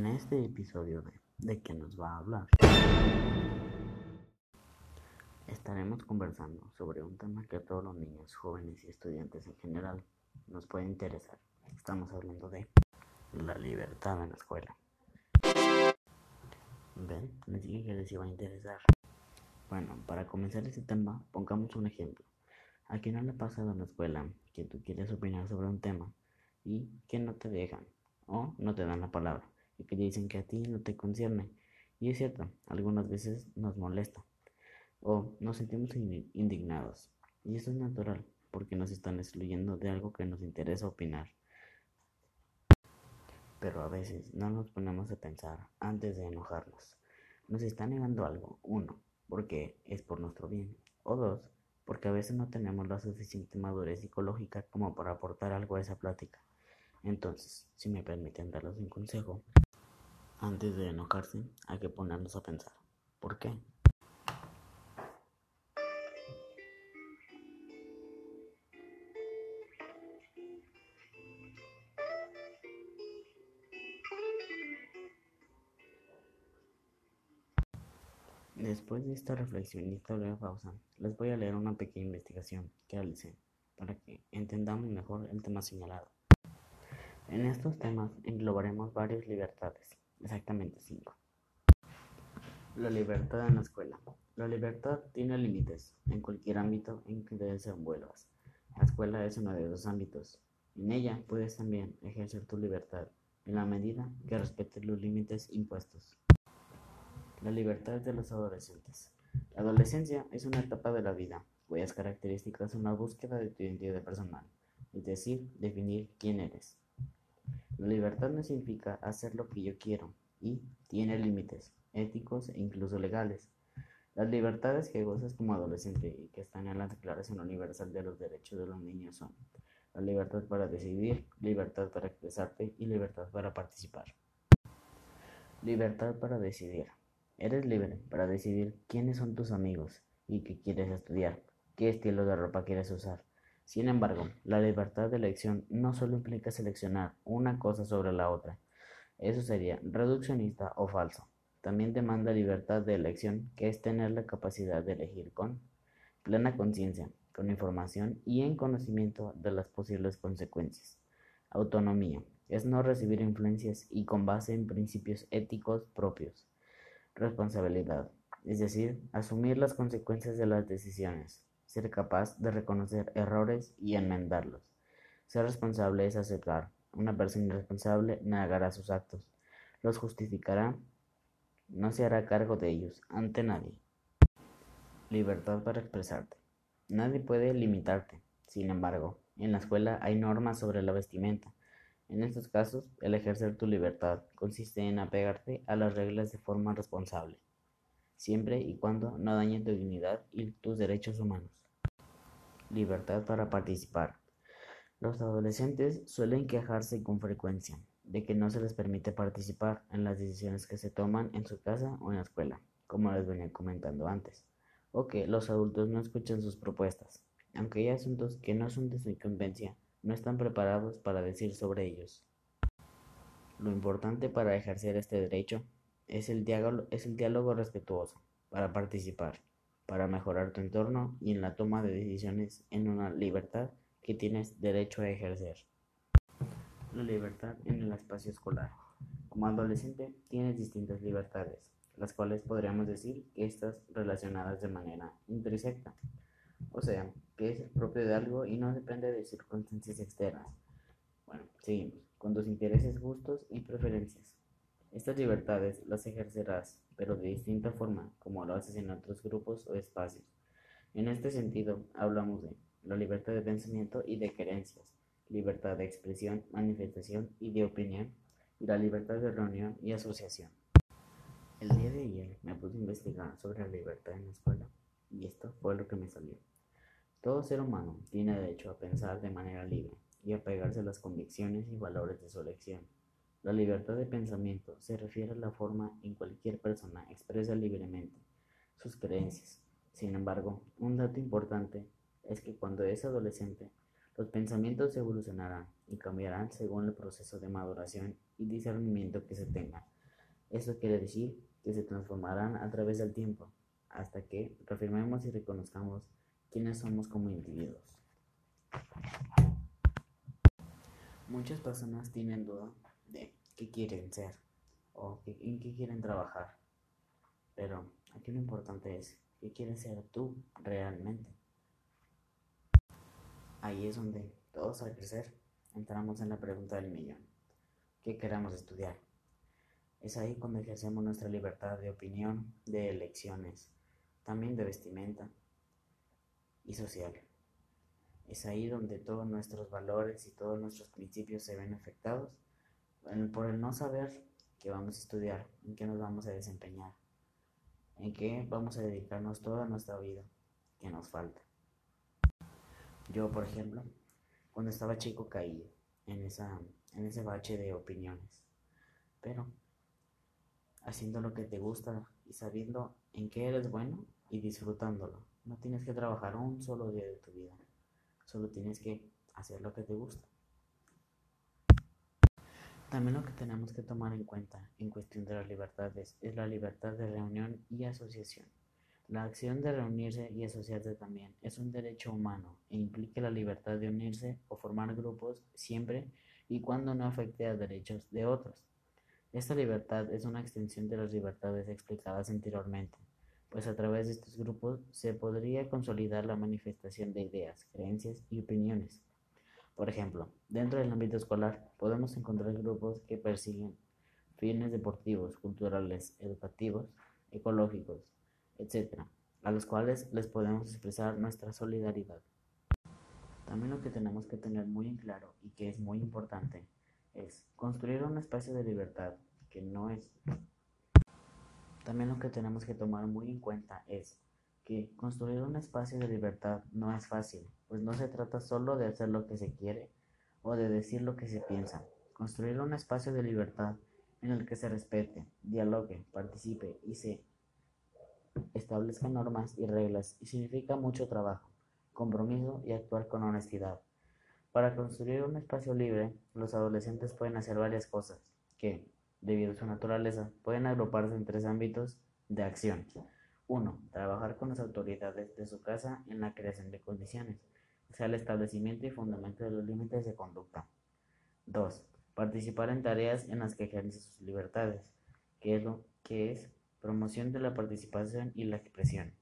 En este episodio de ¿De qué nos va a hablar? Estaremos conversando sobre un tema que a todos los niños, jóvenes y estudiantes en general nos puede interesar. Estamos hablando de la libertad en la escuela. ¿Ven? Les dije que les iba a interesar. Bueno, para comenzar este tema, pongamos un ejemplo. ¿A quién no le ha pasado en la escuela que tú quieres opinar sobre un tema y que no te dejan o no te dan la palabra y que dicen que a ti no te concierne? Y es cierto, algunas veces nos molesta o nos sentimos indignados. Y eso es natural porque nos están excluyendo de algo que nos interesa opinar. Pero a veces no nos ponemos a pensar antes de enojarnos. Nos está negando algo, uno, porque es por nuestro bien, o dos, porque a veces no tenemos la suficiente madurez psicológica como para aportar algo a esa plática. Entonces, si me permiten darles un consejo, antes de enojarse hay que ponernos a pensar. ¿Por qué? Después de esta reflexión y esta breve pausa, les voy a leer una pequeña investigación que realicé para que entendamos mejor el tema señalado. En estos temas englobaremos varias libertades, exactamente cinco. La libertad en la escuela. La libertad tiene límites en cualquier ámbito en que te desenvuelvas. La escuela es uno de esos ámbitos. En ella puedes también ejercer tu libertad en la medida que respetes los límites impuestos. La libertad de los adolescentes. La adolescencia es una etapa de la vida cuyas características son la búsqueda de tu identidad personal, es decir, definir quién eres. La libertad no significa hacer lo que yo quiero y tiene límites éticos e incluso legales. Las libertades que gozas como adolescente y que están en la Declaración Universal de los Derechos de los Niños son la libertad para decidir, libertad para expresarte y libertad para participar. Libertad para decidir. Eres libre para decidir quiénes son tus amigos y qué quieres estudiar, qué estilo de ropa quieres usar. Sin embargo, la libertad de elección no solo implica seleccionar una cosa sobre la otra. Eso sería reduccionista o falso. También demanda libertad de elección, que es tener la capacidad de elegir con plena conciencia, con información y en conocimiento de las posibles consecuencias. Autonomía es no recibir influencias y con base en principios éticos propios responsabilidad, es decir, asumir las consecuencias de las decisiones, ser capaz de reconocer errores y enmendarlos. Ser responsable es aceptar. Una persona irresponsable negará sus actos, los justificará, no se hará cargo de ellos ante nadie. Libertad para expresarte. Nadie puede limitarte. Sin embargo, en la escuela hay normas sobre la vestimenta, en estos casos, el ejercer tu libertad consiste en apegarte a las reglas de forma responsable, siempre y cuando no dañe tu dignidad y tus derechos humanos. Libertad para participar. Los adolescentes suelen quejarse con frecuencia de que no se les permite participar en las decisiones que se toman en su casa o en la escuela, como les venía comentando antes, o que los adultos no escuchan sus propuestas, aunque hay asuntos que no son de su incumbencia no están preparados para decir sobre ellos. Lo importante para ejercer este derecho es el, diálogo, es el diálogo respetuoso, para participar, para mejorar tu entorno y en la toma de decisiones en una libertad que tienes derecho a ejercer. La libertad en el espacio escolar. Como adolescente tienes distintas libertades, las cuales podríamos decir que estás relacionadas de manera intersecta. O sea, que es propio de algo y no depende de circunstancias externas. Bueno, seguimos, con tus intereses, gustos y preferencias. Estas libertades las ejercerás, pero de distinta forma, como lo haces en otros grupos o espacios. En este sentido, hablamos de la libertad de pensamiento y de creencias, libertad de expresión, manifestación y de opinión, y la libertad de reunión y asociación. El día de ayer me puse a investigar sobre la libertad en la escuela, y esto fue lo que me salió. Todo ser humano tiene derecho a pensar de manera libre y a pegarse a las convicciones y valores de su elección. La libertad de pensamiento se refiere a la forma en cualquier persona expresa libremente sus creencias. Sin embargo, un dato importante es que cuando es adolescente, Los pensamientos evolucionarán y cambiarán según el proceso de maduración y discernimiento que se tenga. Eso quiere decir que se transformarán a través del tiempo, hasta que reafirmemos y reconozcamos quiénes somos como individuos. Muchas personas tienen duda de qué quieren ser o en qué quieren trabajar, pero aquí lo importante es qué quieres ser tú realmente. Ahí es donde todos al crecer entramos en la pregunta del millón. ¿Qué queremos estudiar? Es ahí cuando ejercemos nuestra libertad de opinión, de elecciones, también de vestimenta y social. Es ahí donde todos nuestros valores y todos nuestros principios se ven afectados por el no saber qué vamos a estudiar, en qué nos vamos a desempeñar, en qué vamos a dedicarnos toda nuestra vida, que nos falta. Yo, por ejemplo, cuando estaba chico caí en, esa, en ese bache de opiniones, pero haciendo lo que te gusta y sabiendo en qué eres bueno y disfrutándolo. No tienes que trabajar un solo día de tu vida, solo tienes que hacer lo que te gusta. También lo que tenemos que tomar en cuenta en cuestión de las libertades es la libertad de reunión y asociación. La acción de reunirse y asociarse también es un derecho humano e implica la libertad de unirse o formar grupos siempre y cuando no afecte a derechos de otros. Esta libertad es una extensión de las libertades explicadas anteriormente, pues a través de estos grupos se podría consolidar la manifestación de ideas, creencias y opiniones. Por ejemplo, dentro del ámbito escolar podemos encontrar grupos que persiguen fines deportivos, culturales, educativos, ecológicos, etc., a los cuales les podemos expresar nuestra solidaridad. También lo que tenemos que tener muy en claro y que es muy importante es construir un espacio de libertad que no es... También lo que tenemos que tomar muy en cuenta es que construir un espacio de libertad no es fácil, pues no se trata solo de hacer lo que se quiere o de decir lo que se piensa. Construir un espacio de libertad en el que se respete, dialogue, participe y se establezcan normas y reglas y significa mucho trabajo, compromiso y actuar con honestidad. Para construir un espacio libre, los adolescentes pueden hacer varias cosas que, debido a su naturaleza, pueden agruparse en tres ámbitos de acción. 1. Trabajar con las autoridades de su casa en la creación de condiciones, o sea, el establecimiento y fundamento de los límites de conducta. 2. Participar en tareas en las que ejerce sus libertades, que es lo que es promoción de la participación y la expresión.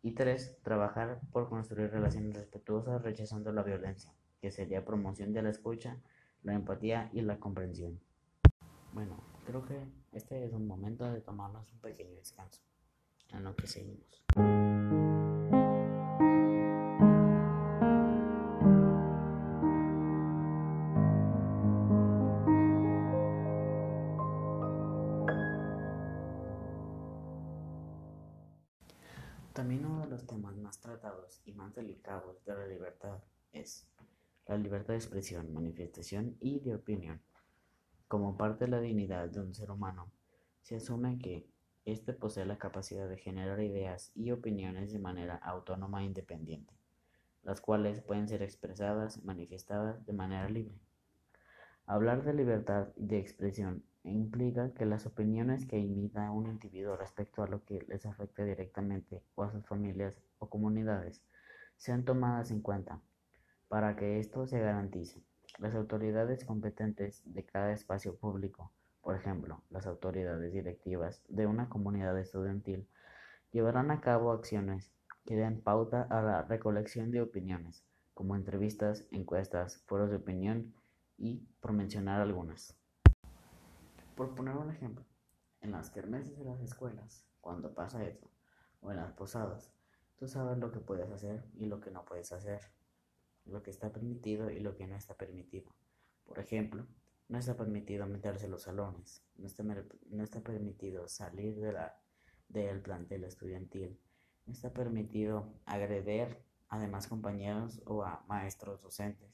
Y 3. Trabajar por construir relaciones respetuosas rechazando la violencia que sería promoción de la escucha, la empatía y la comprensión. Bueno, creo que este es un momento de tomarnos un pequeño descanso, en lo que seguimos. También uno de los temas más tratados y más delicados de la libertad es la libertad de expresión, manifestación y de opinión. Como parte de la dignidad de un ser humano, se asume que éste posee la capacidad de generar ideas y opiniones de manera autónoma e independiente, las cuales pueden ser expresadas y manifestadas de manera libre. Hablar de libertad de expresión implica que las opiniones que imita un individuo respecto a lo que les afecta directamente o a sus familias o comunidades sean tomadas en cuenta para que esto se garantice, las autoridades competentes de cada espacio público, por ejemplo, las autoridades directivas de una comunidad estudiantil, llevarán a cabo acciones que den pauta a la recolección de opiniones, como entrevistas, encuestas, foros de opinión y por mencionar algunas. Por poner un ejemplo, en las kermeses de las escuelas, cuando pasa eso, o en las posadas, tú sabes lo que puedes hacer y lo que no puedes hacer lo que está permitido y lo que no está permitido. Por ejemplo, no está permitido meterse en los salones, no está, no está permitido salir de la, del plantel estudiantil, no está permitido agredir a demás compañeros o a maestros docentes.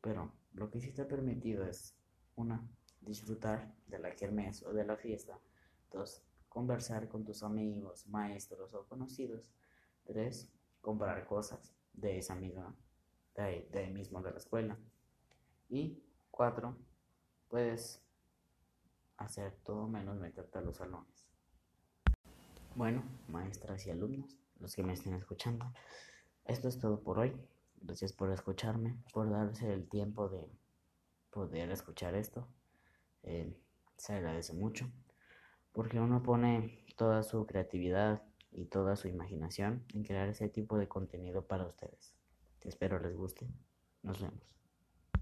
Pero lo que sí está permitido es, una, disfrutar de la kermés o de la fiesta, dos, conversar con tus amigos, maestros o conocidos, tres, comprar cosas de esa misma de de mismo de la escuela. Y cuatro, puedes hacer todo menos meterte a los salones. Bueno, maestras y alumnos, los que me estén escuchando, esto es todo por hoy. Gracias por escucharme, por darse el tiempo de poder escuchar esto. Eh, se agradece mucho porque uno pone toda su creatividad y toda su imaginación en crear ese tipo de contenido para ustedes. Espero les guste. Nos vemos.